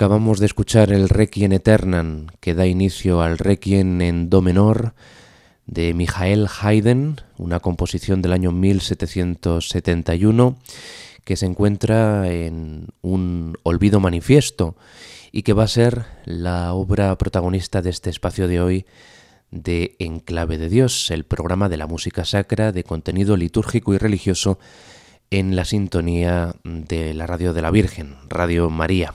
Acabamos de escuchar el Requiem Eternam, que da inicio al Requiem en Do menor de Michael Haydn, una composición del año 1771 que se encuentra en un olvido manifiesto y que va a ser la obra protagonista de este espacio de hoy de Enclave de Dios, el programa de la música sacra de contenido litúrgico y religioso en la sintonía de la Radio de la Virgen, Radio María.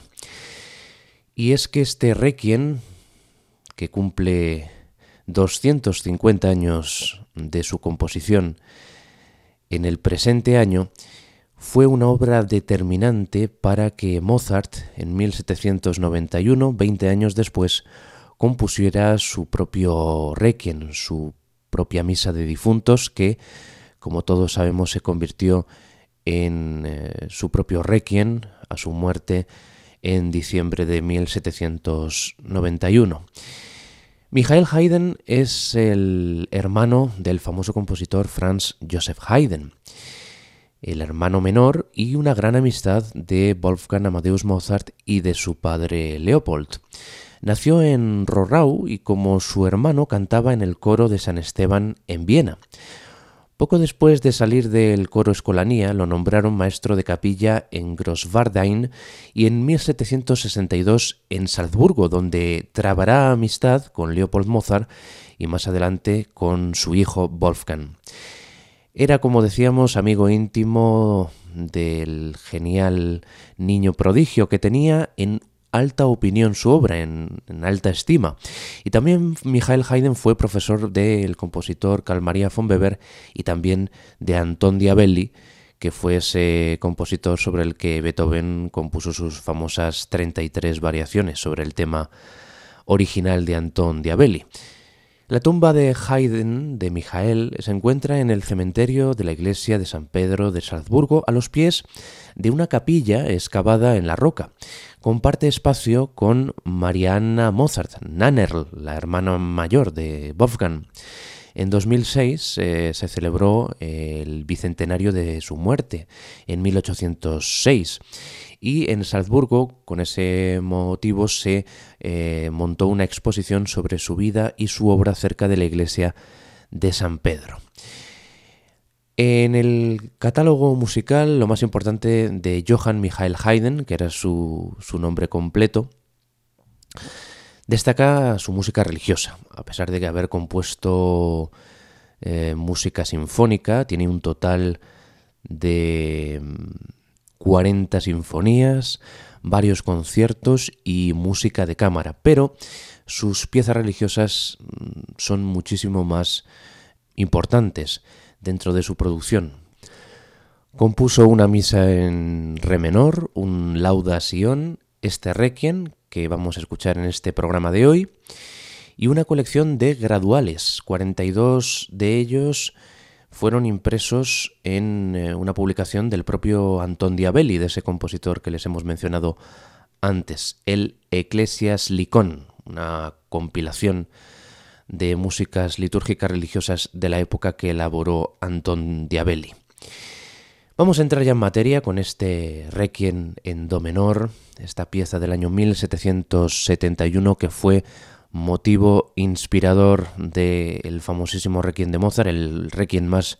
Y es que este Requiem, que cumple 250 años de su composición en el presente año, fue una obra determinante para que Mozart, en 1791, 20 años después, compusiera su propio Requiem, su propia misa de difuntos, que, como todos sabemos, se convirtió en eh, su propio Requiem a su muerte en diciembre de 1791. Michael Haydn es el hermano del famoso compositor Franz Joseph Haydn, el hermano menor y una gran amistad de Wolfgang Amadeus Mozart y de su padre Leopold. Nació en Rorau y como su hermano cantaba en el coro de San Esteban en Viena. Poco después de salir del coro Escolanía, lo nombraron maestro de capilla en Grosswardein y en 1762 en Salzburgo, donde trabará amistad con Leopold Mozart y más adelante con su hijo Wolfgang. Era, como decíamos, amigo íntimo del genial niño prodigio que tenía en alta opinión su obra, en, alta estima. Y también Michael Haydn fue profesor del compositor Carl Maria von Weber y también de Anton Diabelli, que fue ese compositor sobre el que Beethoven compuso sus famosas 33 variaciones sobre el tema original de Anton Diabelli. La tumba de Haydn de Michael se encuentra en el cementerio de la iglesia de San Pedro de Salzburgo a los pies de una capilla excavada en la roca. Comparte espacio con Marianna Mozart, Nannerl, la hermana mayor de Wolfgang. En 2006 eh, se celebró el bicentenario de su muerte, en 1806 y en Salzburgo, con ese motivo, se eh, montó una exposición sobre su vida y su obra cerca de la iglesia de San Pedro. En el catálogo musical, lo más importante de Johann Michael Haydn, que era su, nombre completo, destaca su música religiosa, a pesar de que haber compuesto eh, música sinfónica, tiene un total de 40 sinfonías, varios conciertos y música de cámara, pero sus piezas religiosas mm, son muchísimo más importantes dentro de su producción. Compuso una misa en re menor, un lauda Sion, este requiem que vamos a escuchar en este programa de hoy, y una colección de graduales, 42 de ellos fueron impresos en eh, una publicación del propio Anton Diabelli, de ese compositor que les hemos mencionado antes, el Ecclesias Licón, una compilación de músicas litúrgicas religiosas de la época que elaboró Anton Diabelli. Vamos a entrar ya en materia con este Requiem en Do menor, esta pieza del año 1771 que fue motivo inspirador del famosísimo Requiem de Mozart, el Requiem más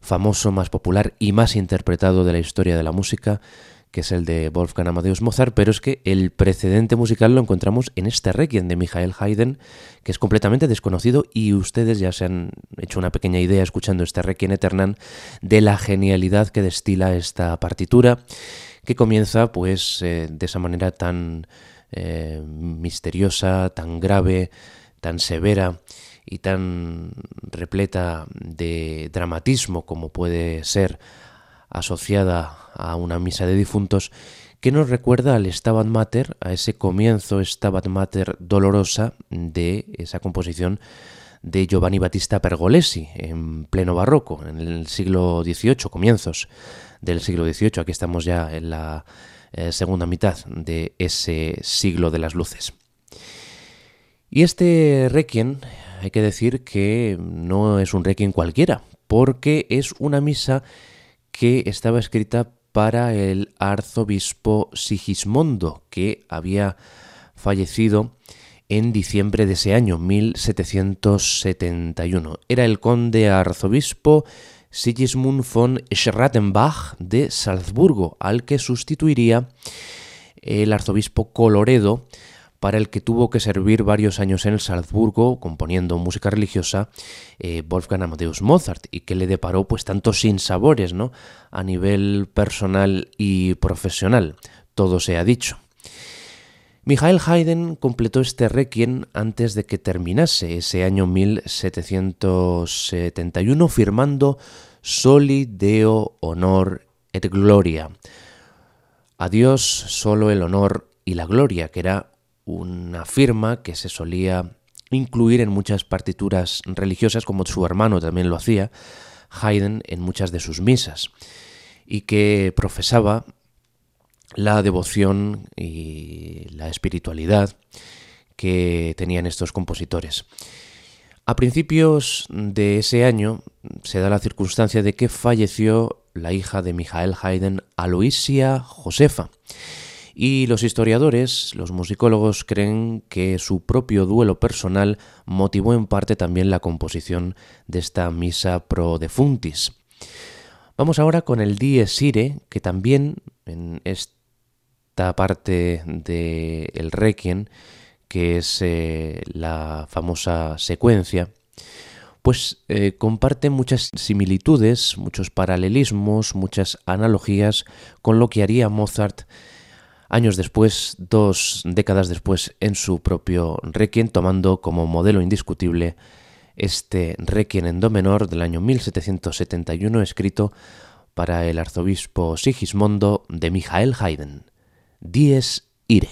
famoso, más popular y más interpretado de la historia de la música, que es el de Wolfgang Amadeus Mozart, pero es que el precedente musical lo encontramos en este Requiem de Michael Haydn, que es completamente desconocido y ustedes ya se han hecho una pequeña idea escuchando este Requiem Eternam de la genialidad que destila esta partitura, que comienza pues eh, de esa manera tan eh, misteriosa, tan grave, tan severa y tan repleta de dramatismo como puede ser asociada a una misa de difuntos, que nos recuerda al Stabat Mater, a ese comienzo Stabat Mater dolorosa de esa composición de Giovanni Battista Pergolesi en pleno barroco, en el siglo XVIII, comienzos del siglo XVIII. Aquí estamos ya en la eh, segunda mitad de ese siglo de las luces. Y este requiem, hay que decir que no es un requiem cualquiera, porque es una misa que estaba escrita para el arzobispo Sigismondo, que había fallecido en diciembre de ese año, 1771. Era el conde arzobispo Sigismund von Schrattenbach de Salzburgo, al que sustituiría el arzobispo Coloredo, para el que tuvo que servir varios años en Salzburgo componiendo música religiosa eh, Wolfgang Amadeus Mozart y que le deparó pues tantos sinsabores ¿no? a nivel personal y profesional, todo se ha dicho. Michael Haydn completó este requiem antes de que terminase ese año 1771 firmando Soli Deo Honor et Gloria. A Dios solo el honor y la gloria, que era una firma que se solía incluir en muchas partituras religiosas, como su hermano también lo hacía, Haydn, en muchas de sus misas, y que profesaba la devoción y la espiritualidad que tenían estos compositores. A principios de ese año se da la circunstancia de que falleció la hija de Michael Haydn, Aloisia Josefa, y los historiadores, los musicólogos, creen que su propio duelo personal motivó en parte también la composición de esta misa pro defuntis. Vamos ahora con el Dies Irae, que también en este parte del el Requiem, que es eh, la famosa secuencia, pues eh, comparte muchas similitudes, muchos paralelismos, muchas analogías con lo que haría Mozart años después, dos décadas después, en su propio Requiem, tomando como modelo indiscutible este Requiem en Do menor del año 1771, escrito para el arzobispo Sigismondo de Michael Haydn. Dies Ire.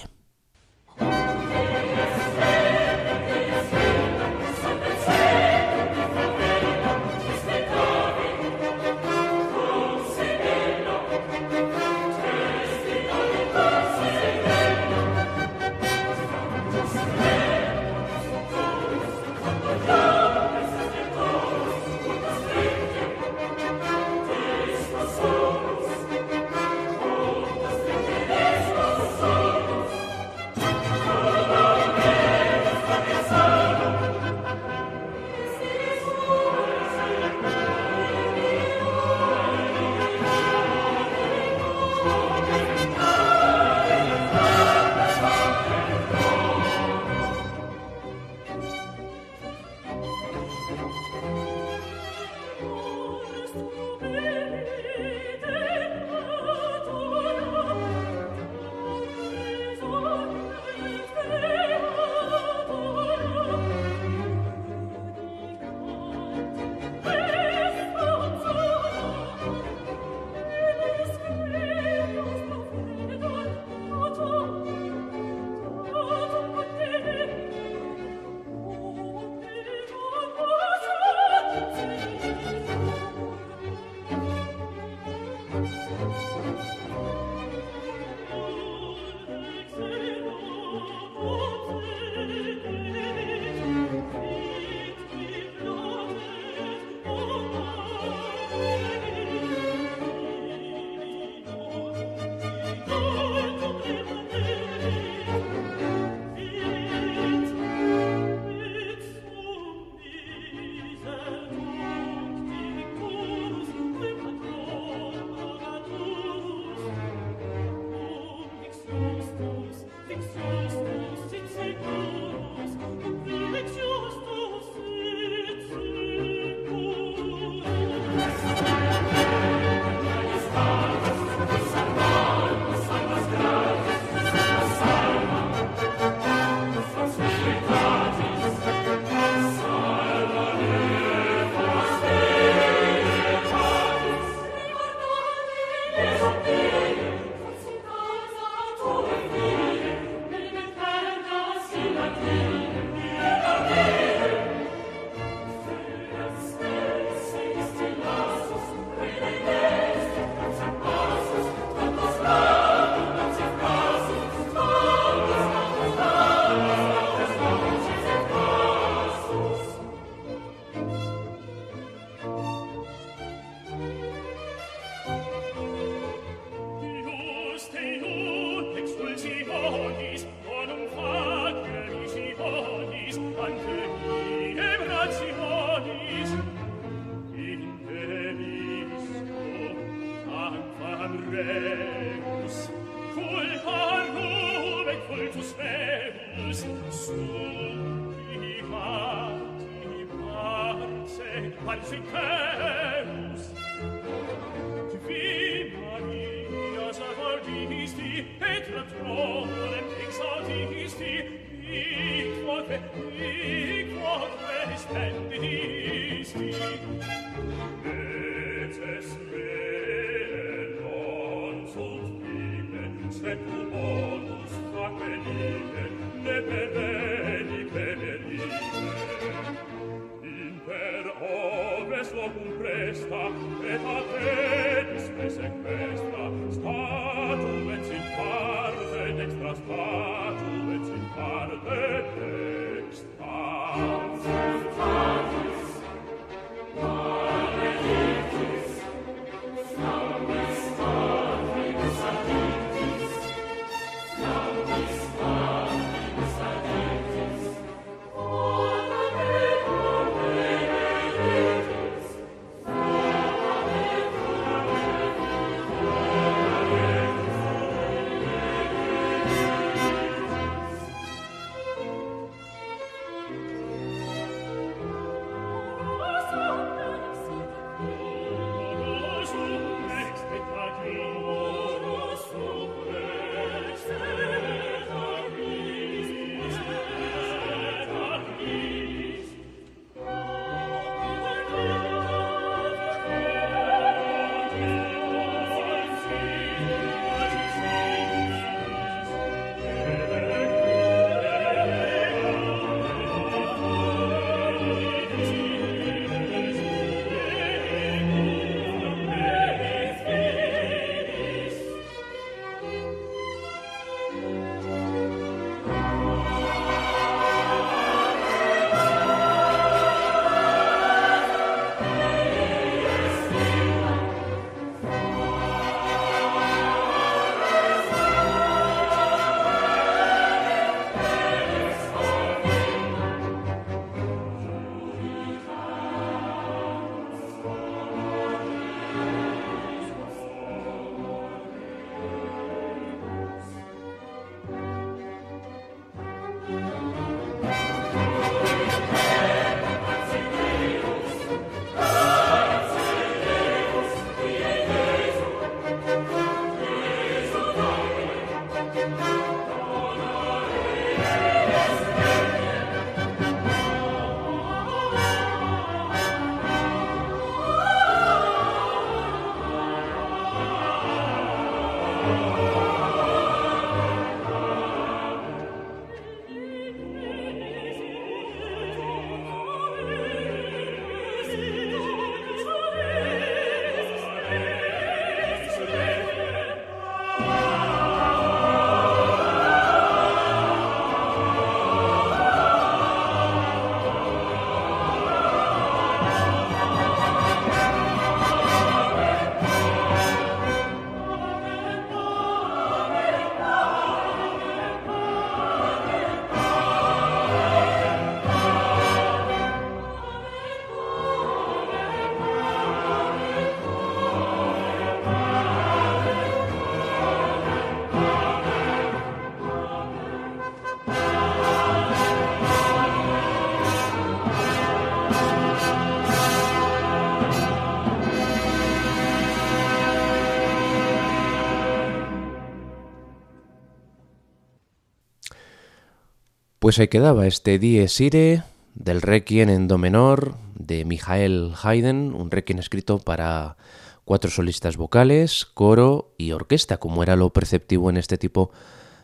Pues ahí quedaba este Dies Irae del Requiem en Do menor de Michael Haydn, un Requiem escrito para cuatro solistas vocales, coro y orquesta, como era lo perceptivo en este tipo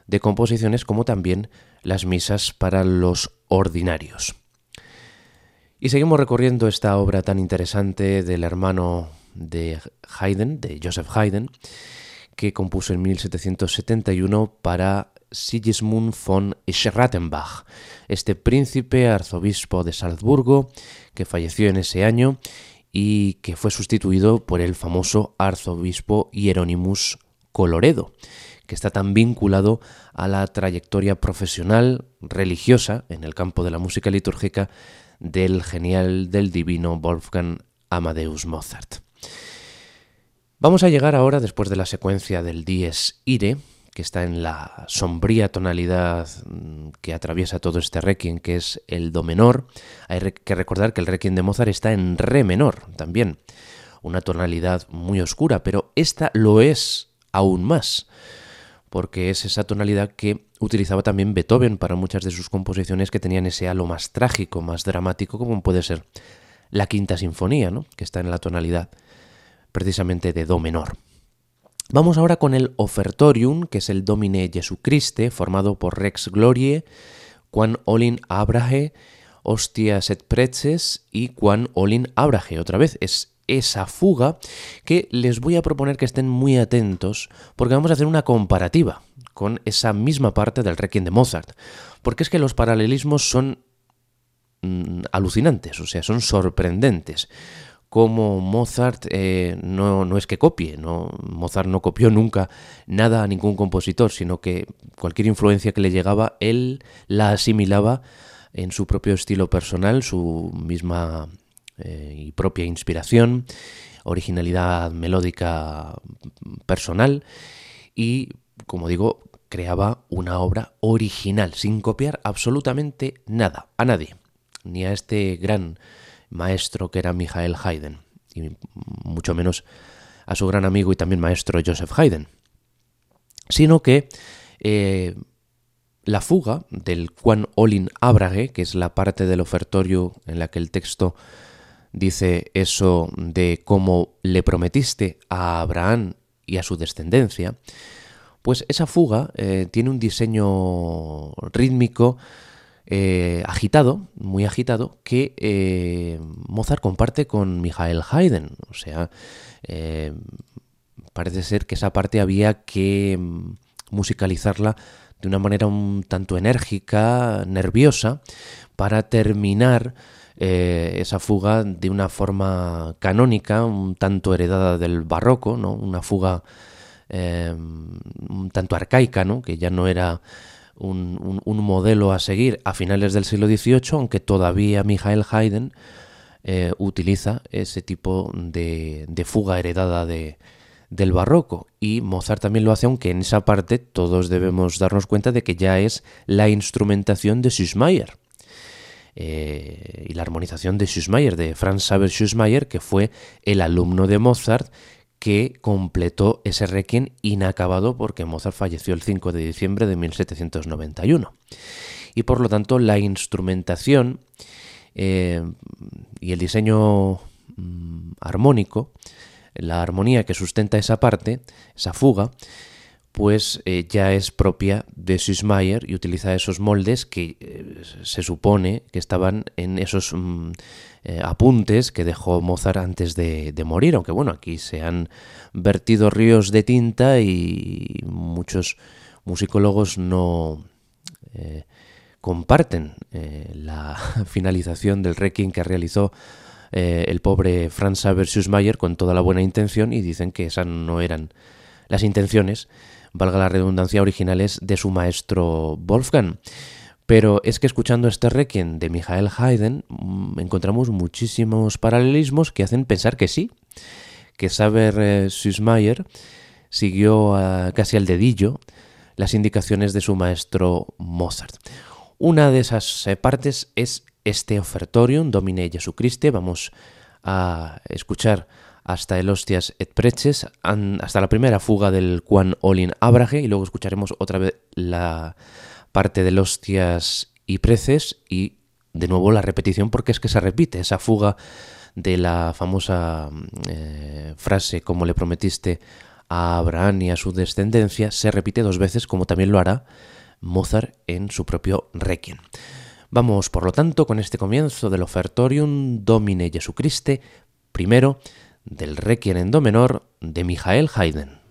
de composiciones, como también las misas para los ordinarios. Y seguimos recorriendo esta obra tan interesante del hermano de Haydn, de Joseph Haydn, que compuso en 1771 para Sigismund von Schrattenbach, este príncipe arzobispo de Salzburgo que falleció en ese año y que fue sustituido por el famoso arzobispo Hieronymus Coloredo, que está tan vinculado a la trayectoria profesional religiosa en el campo de la música litúrgica del genial del divino Wolfgang Amadeus Mozart. Vamos a llegar ahora, después de la secuencia del Dies Ire, que está en la sombría tonalidad mm, que atraviesa todo este requiem, que es el do menor. Hay que recordar que el requiem de Mozart está en re menor también, una tonalidad muy oscura, pero esta lo es aún más, porque es esa tonalidad que utilizaba también Beethoven para muchas de sus composiciones que tenían ese halo más trágico, más dramático, como puede ser la quinta sinfonía, ¿no? que está en la tonalidad precisamente de Do menor. Vamos ahora con el Ofertorium, que es el Domine Jesucriste, formado por Rex Glorie, Quan Olin Abrahe, Hostias et Preces y Quan Olin Abrahe. Otra vez es esa fuga que les voy a proponer que estén muy atentos porque vamos a hacer una comparativa con esa misma parte del Requiem de Mozart. Porque es que los paralelismos son mm, alucinantes, o sea, son sorprendentes como Mozart eh, no, no, es que copie, no, Mozart no copió nunca nada a ningún compositor, sino que cualquier influencia que le llegaba, él la asimilaba en su propio estilo personal, su misma eh, y propia inspiración, originalidad melódica personal y, como digo, creaba una obra original, sin copiar absolutamente nada, a nadie, ni a este gran maestro que era Michael Haydn, y mucho menos a su gran amigo y también maestro Joseph Haydn, sino que eh, la fuga del Quan Olin Abrage, que es la parte del ofertorio en la que el texto dice eso de cómo le prometiste a Abraham y a su descendencia, pues esa fuga eh, tiene un diseño rítmico eh, agitado, muy agitado, que eh, Mozart comparte con Michael Haydn. O sea, eh, parece ser que esa parte había que mm, musicalizarla de una manera un tanto enérgica, nerviosa, para terminar esa fuga de una forma canónica, un tanto heredada del barroco, ¿no? una fuga un tanto arcaica, ¿no? que ya no era un, modelo a seguir a finales del siglo XVIII, aunque todavía Michael Haydn eh, utiliza ese tipo de, fuga heredada de, del barroco. Y Mozart también lo hace, aunque en esa parte todos debemos darnos cuenta de que ya es la instrumentación de Süssmayer. Eh, y la armonización de Süssmayer, de Franz Xaver Süssmayer, que fue el alumno de Mozart que completó ese requiem inacabado porque Mozart falleció el 5 de diciembre de 1791. Y por lo tanto la instrumentación eh, y el diseño mm, armónico, la armonía que sustenta esa parte, esa fuga, pues eh, ya es propia de Süssmayer y utiliza esos moldes que eh, se supone que estaban en esos mm, eh, apuntes que dejó Mozart antes de, morir, aunque bueno, aquí se han vertido ríos de tinta y muchos musicólogos no comparten la finalización del requiem que realizó el pobre Franz Xaver Süssmayer con toda la buena intención y dicen que esas no eran las intenciones valga la redundancia, originales de su maestro Wolfgang. Pero es que escuchando este requiem de Michael Haydn mm, encontramos muchísimos paralelismos que hacen pensar que sí, que Saber eh, siguió casi al dedillo las indicaciones de su maestro Mozart. Una de esas eh, partes es este ofertorium Domine Jesucriste. Vamos a escuchar hasta el Hostias et Preces, hasta la primera fuga del Quan Olin Abrage, y luego escucharemos otra vez la parte del Hostias y Preces, y de nuevo la repetición, porque es que se repite esa fuga de la famosa eh, frase, como le prometiste a Abraham y a su descendencia, se repite dos veces, como también lo hará Mozart en su propio Requiem. Vamos, por lo tanto, con este comienzo del Ofertorium Domine Jesucriste, primero, del Requiem en Do menor de Michael Haydn.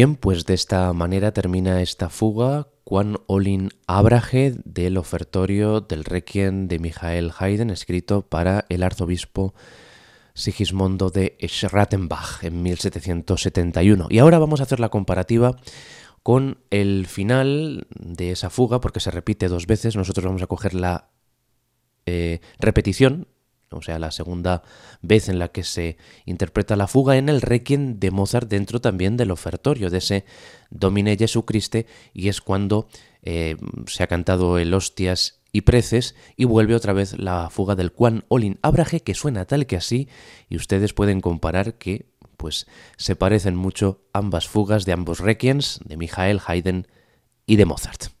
Bien, pues de esta manera termina esta fuga Juan Olin Abraje del ofertorio del Requiem de Michael Haydn, escrito para el arzobispo Sigismondo de Schrattenbach en 1771. Y ahora vamos a hacer la comparativa con el final de esa fuga, porque se repite dos veces. Nosotros vamos a coger la eh, repetición o sea, la segunda vez en la que se interpreta la fuga en el Requiem de Mozart dentro también del ofertorio, de ese Domine Jesucriste, y es cuando eh, se ha cantado el Hostias y Preces y vuelve otra vez la fuga del Quan Olin Abraje, que suena tal que así, y ustedes pueden comparar que pues se parecen mucho ambas fugas de ambos Requiems, de Michael Haydn y de Mozart.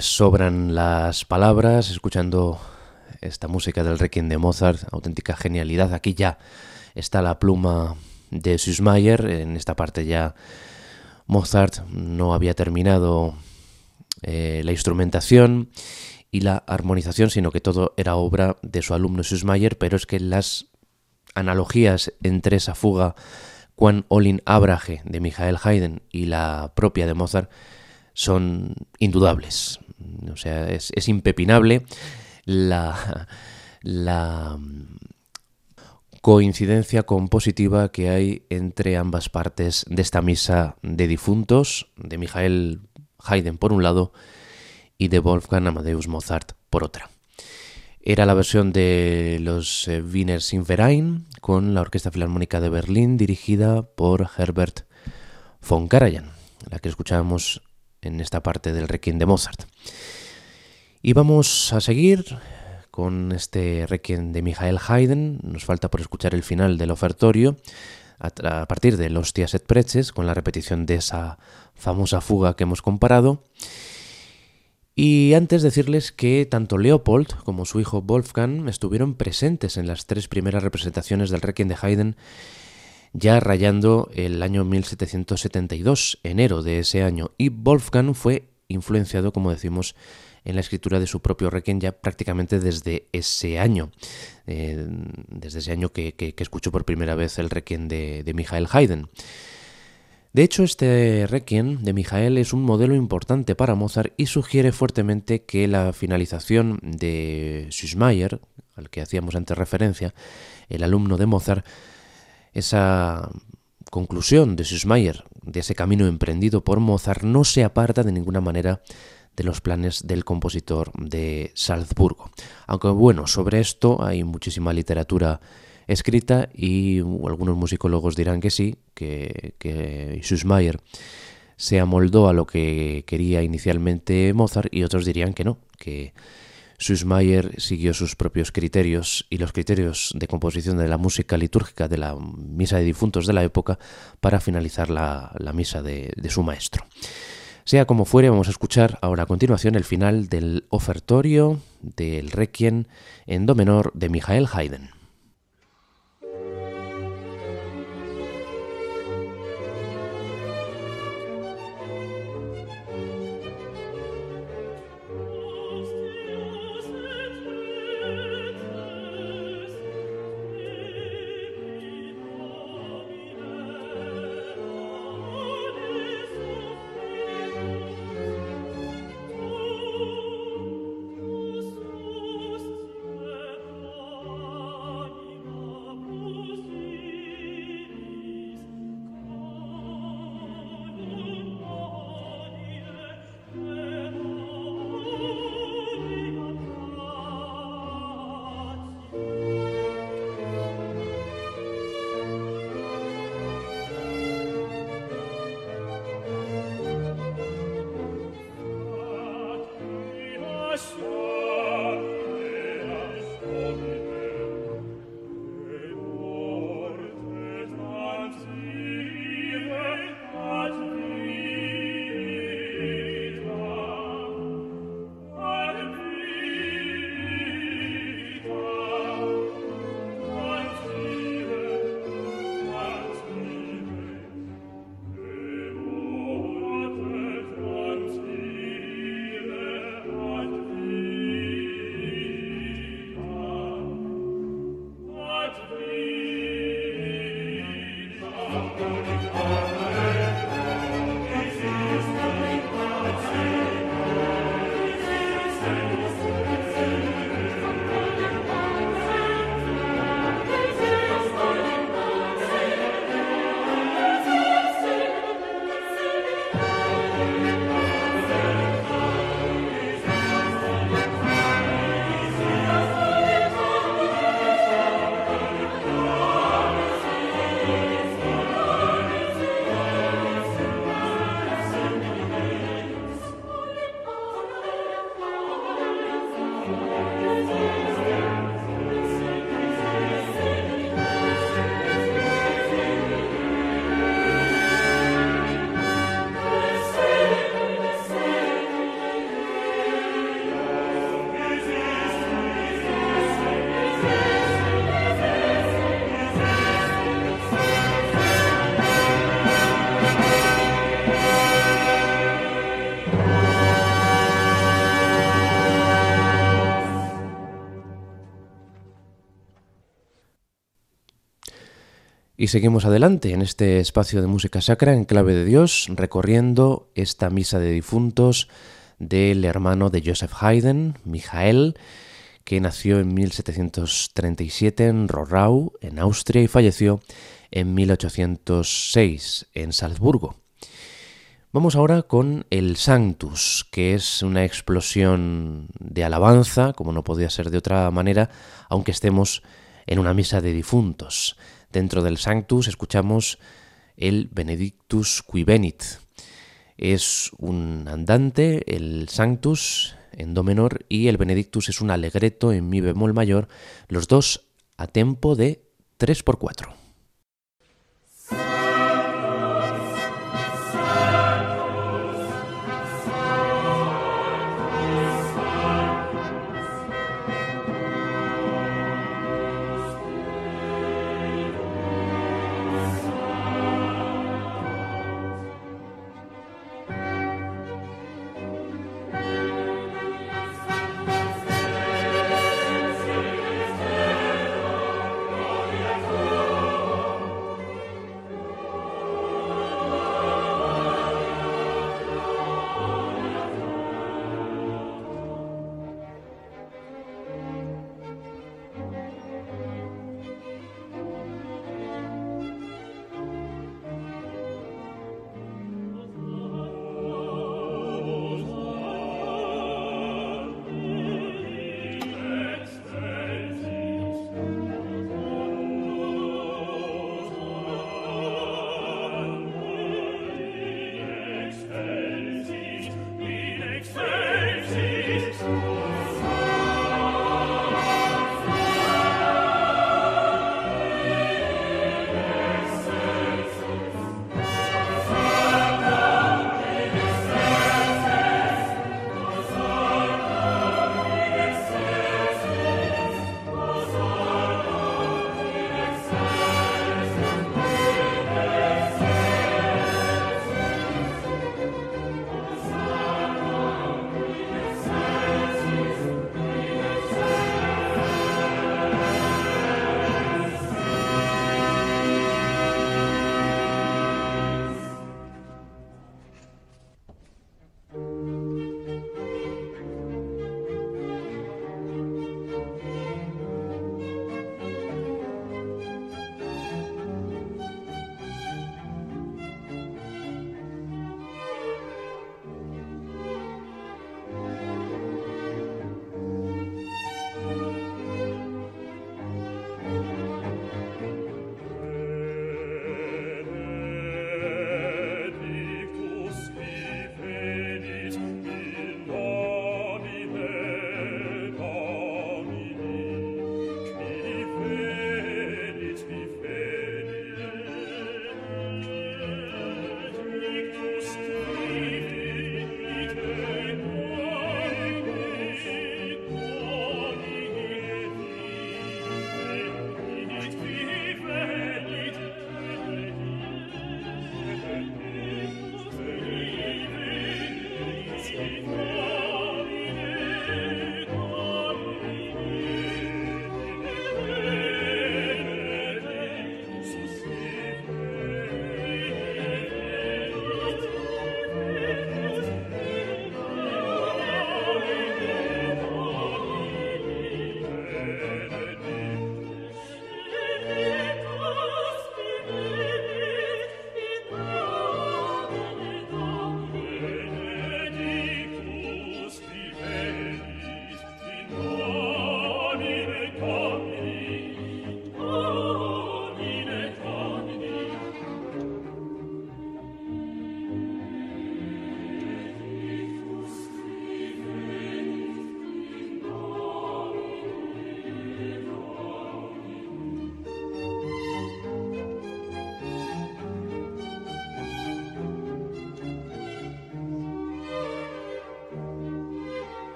Sobran las palabras escuchando esta música del Requiem de Mozart, auténtica genialidad. Aquí ya está la pluma de Süssmayer, en esta parte ya Mozart no había terminado eh, la instrumentación y la armonización, sino que todo era obra de su alumno Süssmayer, pero es que las analogías entre esa fuga Quan Olin Abrage de Michael Haydn y la propia de Mozart son indudables. O sea, es, impepinable la, la coincidencia compositiva que hay entre ambas partes de esta misa de difuntos, de Michael Haydn por un lado y de Wolfgang Amadeus Mozart por otra. Era la versión de los eh, Wiener Sinverein con la Orquesta Filarmónica de Berlín dirigida por Herbert von Karajan, la que escuchábamos en esta parte del Requiem de Mozart. Y vamos a seguir con este Requiem de Michael Haydn. Nos falta por escuchar el final del ofertorio a, partir de los et Preces con la repetición de esa famosa fuga que hemos comparado. Y antes decirles que tanto Leopold como su hijo Wolfgang estuvieron presentes en las tres primeras representaciones del Requiem de Haydn ya rayando el año 1772, enero de ese año, y Wolfgang fue influenciado, como decimos, en la escritura de su propio Requiem ya prácticamente desde ese año, eh, desde ese año que, escuchó por primera vez el Requiem de, de Michael Haydn. De hecho, este Requiem de Michael es un modelo importante para Mozart y sugiere fuertemente que la finalización de Süssmayer, al que hacíamos antes referencia, el alumno de Mozart, esa conclusión de Süssmayer, de ese camino emprendido por Mozart, no se aparta de ninguna manera de los planes del compositor de Salzburgo. Aunque bueno, sobre esto hay muchísima literatura escrita y algunos musicólogos dirán que sí, que, que se amoldó a lo que quería inicialmente Mozart y otros dirían que no, que Süssmayer siguió sus propios criterios y los criterios de composición de la música litúrgica de la misa de difuntos de la época para finalizar la, misa de, de su maestro. Sea como fuere, vamos a escuchar ahora a continuación el final del ofertorio del Requiem en do menor de Michael Haydn. Seguimos adelante en este espacio de música sacra en clave de Dios, recorriendo esta misa de difuntos del hermano de Joseph Haydn, Michael, que nació en 1737 en Rorau, en Austria, y falleció en 1806 en Salzburgo. Vamos ahora con el Sanctus, que es una explosión de alabanza, como no podía ser de otra manera, aunque estemos en una misa de difuntos. Dentro del Sanctus escuchamos el Benedictus qui venit. Es un andante, el Sanctus en do menor y el Benedictus es un alegreto en mi bemol mayor, los dos a tempo de 3 por 4.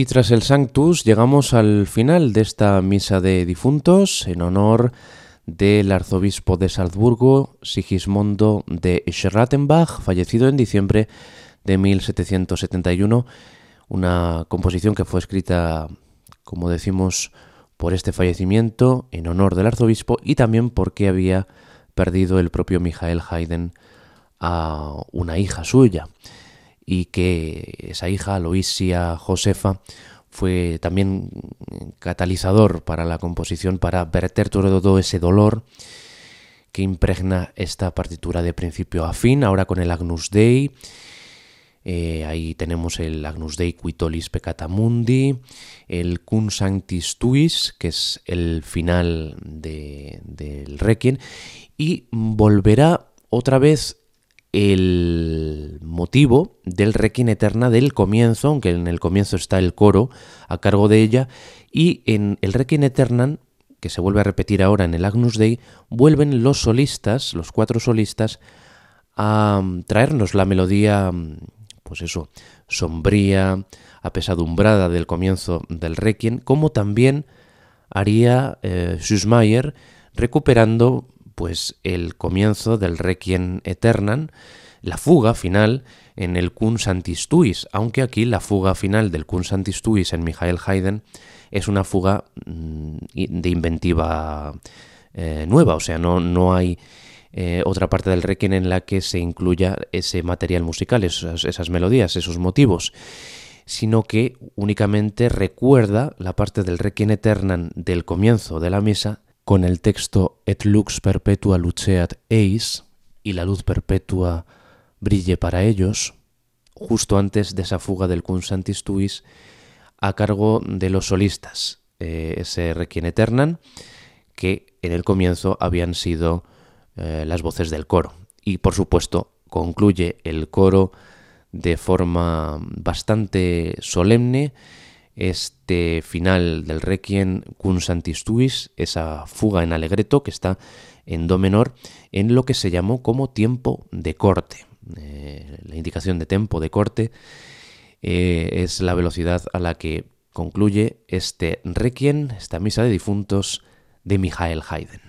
Y tras el Sanctus llegamos al final de esta misa de difuntos en honor del arzobispo de Salzburgo, Sigismondo de Schrattenbach, fallecido en diciembre de 1771, una composición que fue escrita, como decimos, por este fallecimiento en honor del arzobispo y también porque había perdido el propio Michael Haydn a una hija suya y que esa hija, Loisia Josefa, fue también catalizador para la composición, para verter todo ese dolor que impregna esta partitura de principio a fin, ahora con el Agnus Dei. Eh, ahí tenemos el Agnus Dei Quitolis Peccata Mundi, el Cum Sanctis Tuis, que es el final del Requiem, y volverá otra vez el motivo del Requiem Eterna del comienzo, aunque en el comienzo está el coro a cargo de ella, y en el Requiem Eternam, que se vuelve a repetir ahora en el Agnus Dei, vuelven los solistas, los cuatro solistas, a traernos la melodía, pues eso, sombría, apesadumbrada del comienzo del Requiem, como también haría eh, recuperando pues el comienzo del Requiem Eternam, la fuga final en el Kun Santistuis, aunque aquí la fuga final del Kun Santistuis en Michael Haydn es una fuga mm, de inventiva eh, nueva, o sea, no, no hay eh, otra parte del Requiem en la que se incluya ese material musical, esas, esas melodías, esos motivos sino que únicamente recuerda la parte del Requiem Eternam del comienzo de la misa con el texto Et lux perpetua luceat eis y la luz perpetua brille para ellos, justo antes de esa fuga del Cum Santis Tuis a cargo de los solistas, eh, ese Requiem Eternam, que en el comienzo habían sido eh, las voces del coro. Y por supuesto concluye el coro de forma bastante solemne este final del Requiem Cum Santis Tuis, esa fuga en alegreto que está en do menor, en lo que se llamó como tiempo de corte. Eh, la indicación de tiempo de corte eh, es la velocidad a la que concluye este Requiem, esta misa de difuntos de Michael Haydn.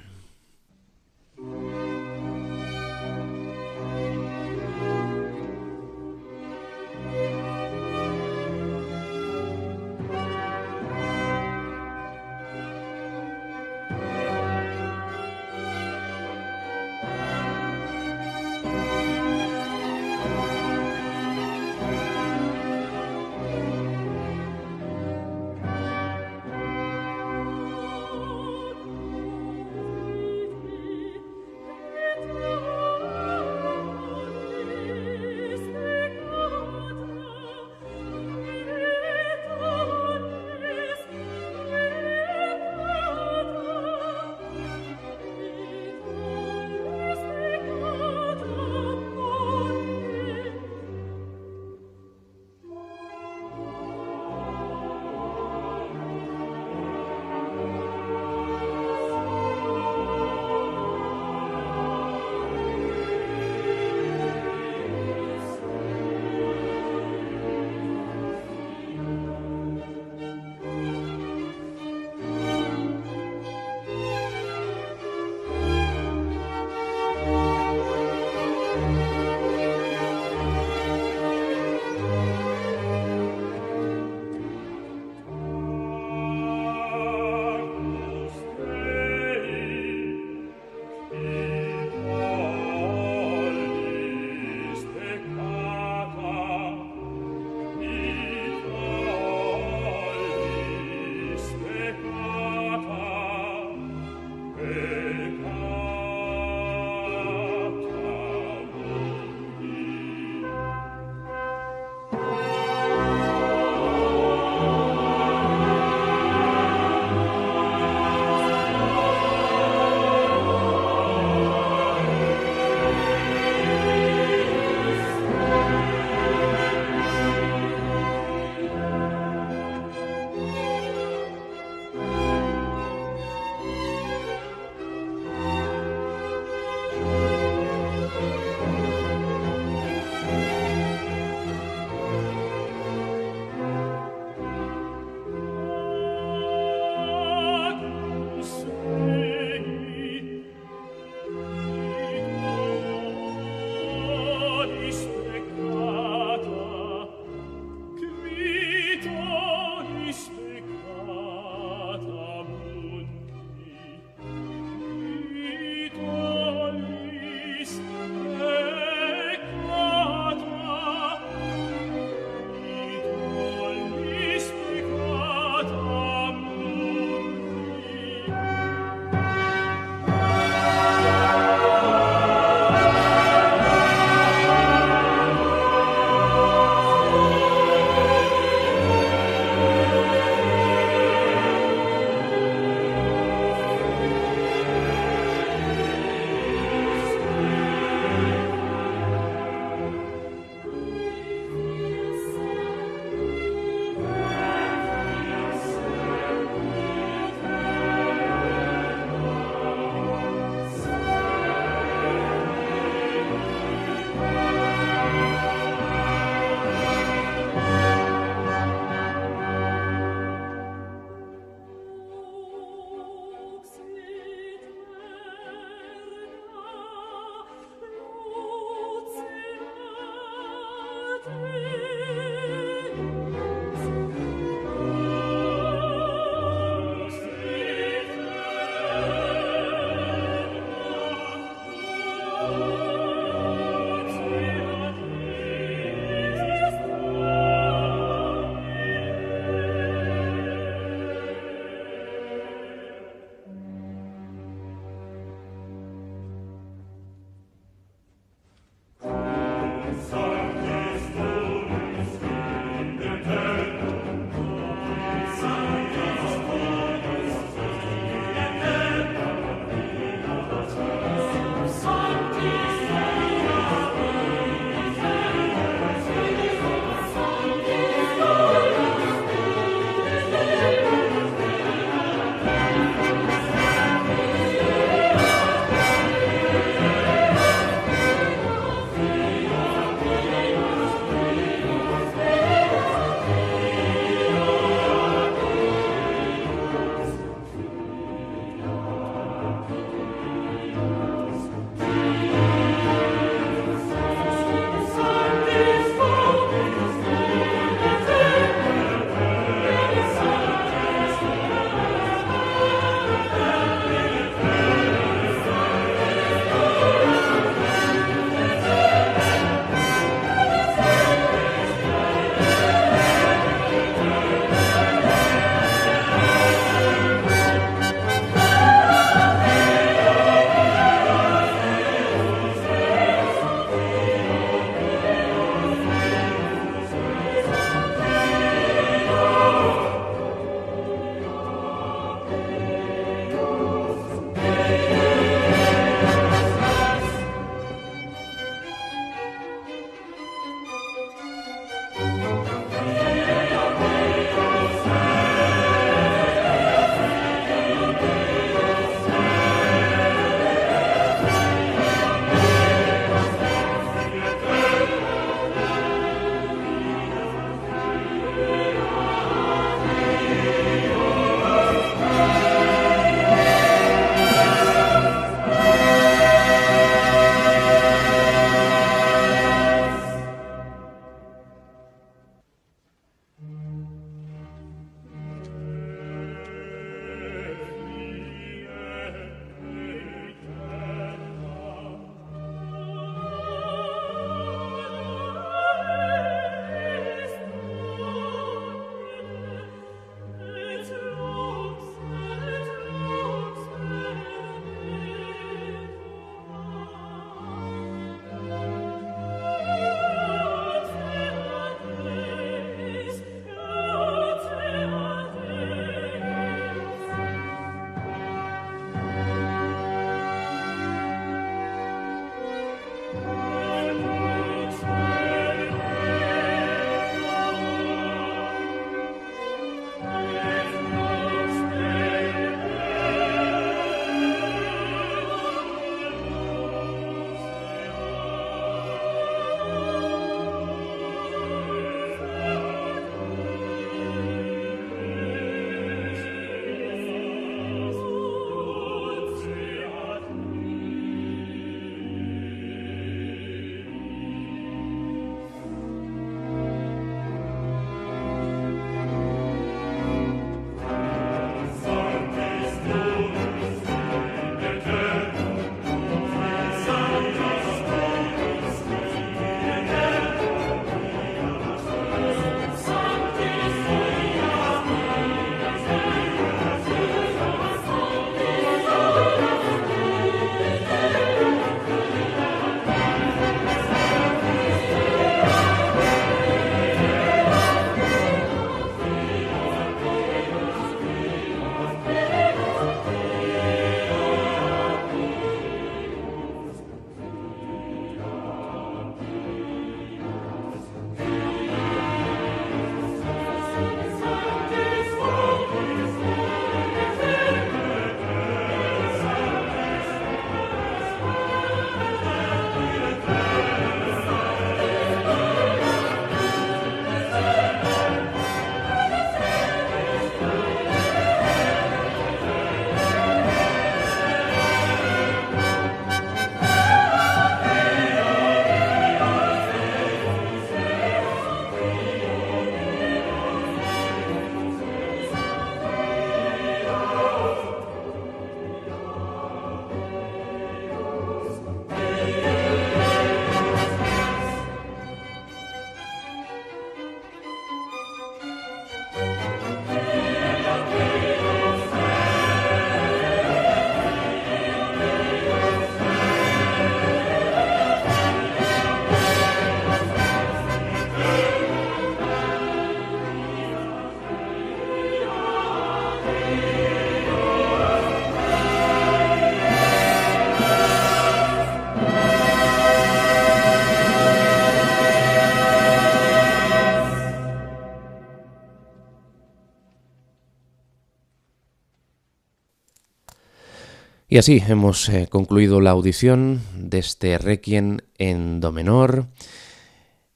Y así hemos eh, concluido la audición de este Requiem en Do menor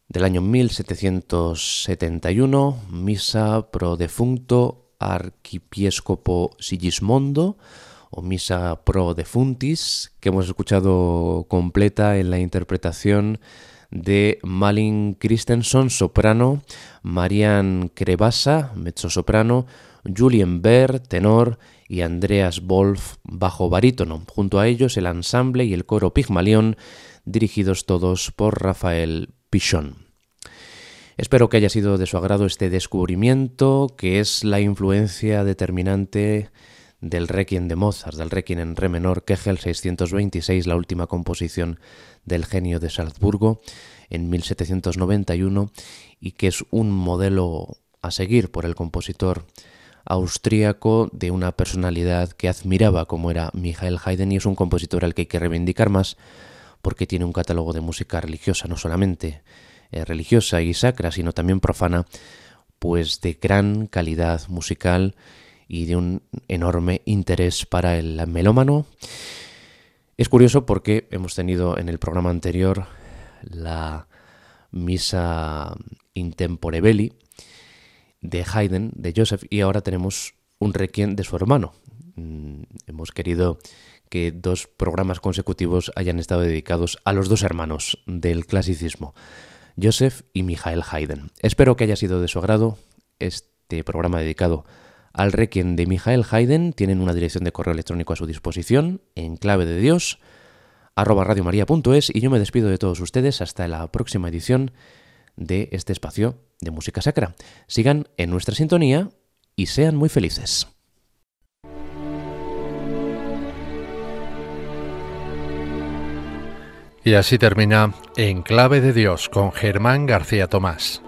del año 1771, Misa pro defunto arquipiescopo Sigismondo o Misa pro defuntis, que hemos escuchado completa en la interpretación de Malin Christensen, soprano, Marian Crevasa, mezzo-soprano, Julien Baer, tenor, y Andreas Wolf, bajo barítono. Junto a ellos el ensamble y el coro Pigmalión, dirigidos todos por Rafael Pichon. Espero que haya sido de su agrado este descubrimiento, que es la influencia determinante del Requiem de Mozart, del Requiem en re menor, Kegel 626, la última composición del genio de Salzburgo en 1791, y que es un modelo a seguir por el compositor austríaco de una personalidad que admiraba como era Michael Haydn y es un compositor al que hay que reivindicar más porque tiene un catálogo de música religiosa, no solamente eh, religiosa y sacra, sino también profana, pues de gran calidad musical y de un enorme interés para el melómano. Es curioso porque hemos tenido en el programa anterior la misa Intempore Belli, de Haydn, de Joseph, y ahora tenemos un requiem de su hermano. Mm, hemos querido que dos programas consecutivos hayan estado dedicados a los dos hermanos del clasicismo, Joseph y Michael Haydn. Espero que haya sido de su agrado este programa dedicado al requiem de Michael Haydn. Tienen una dirección de correo electrónico a su disposición en clave de Dios arroba radiomaria.es y yo me despido de todos ustedes hasta la próxima edición de este espacio de música sacra. Sigan en nuestra sintonía y sean muy felices. Y así termina En Clave de Dios con Germán García Tomás.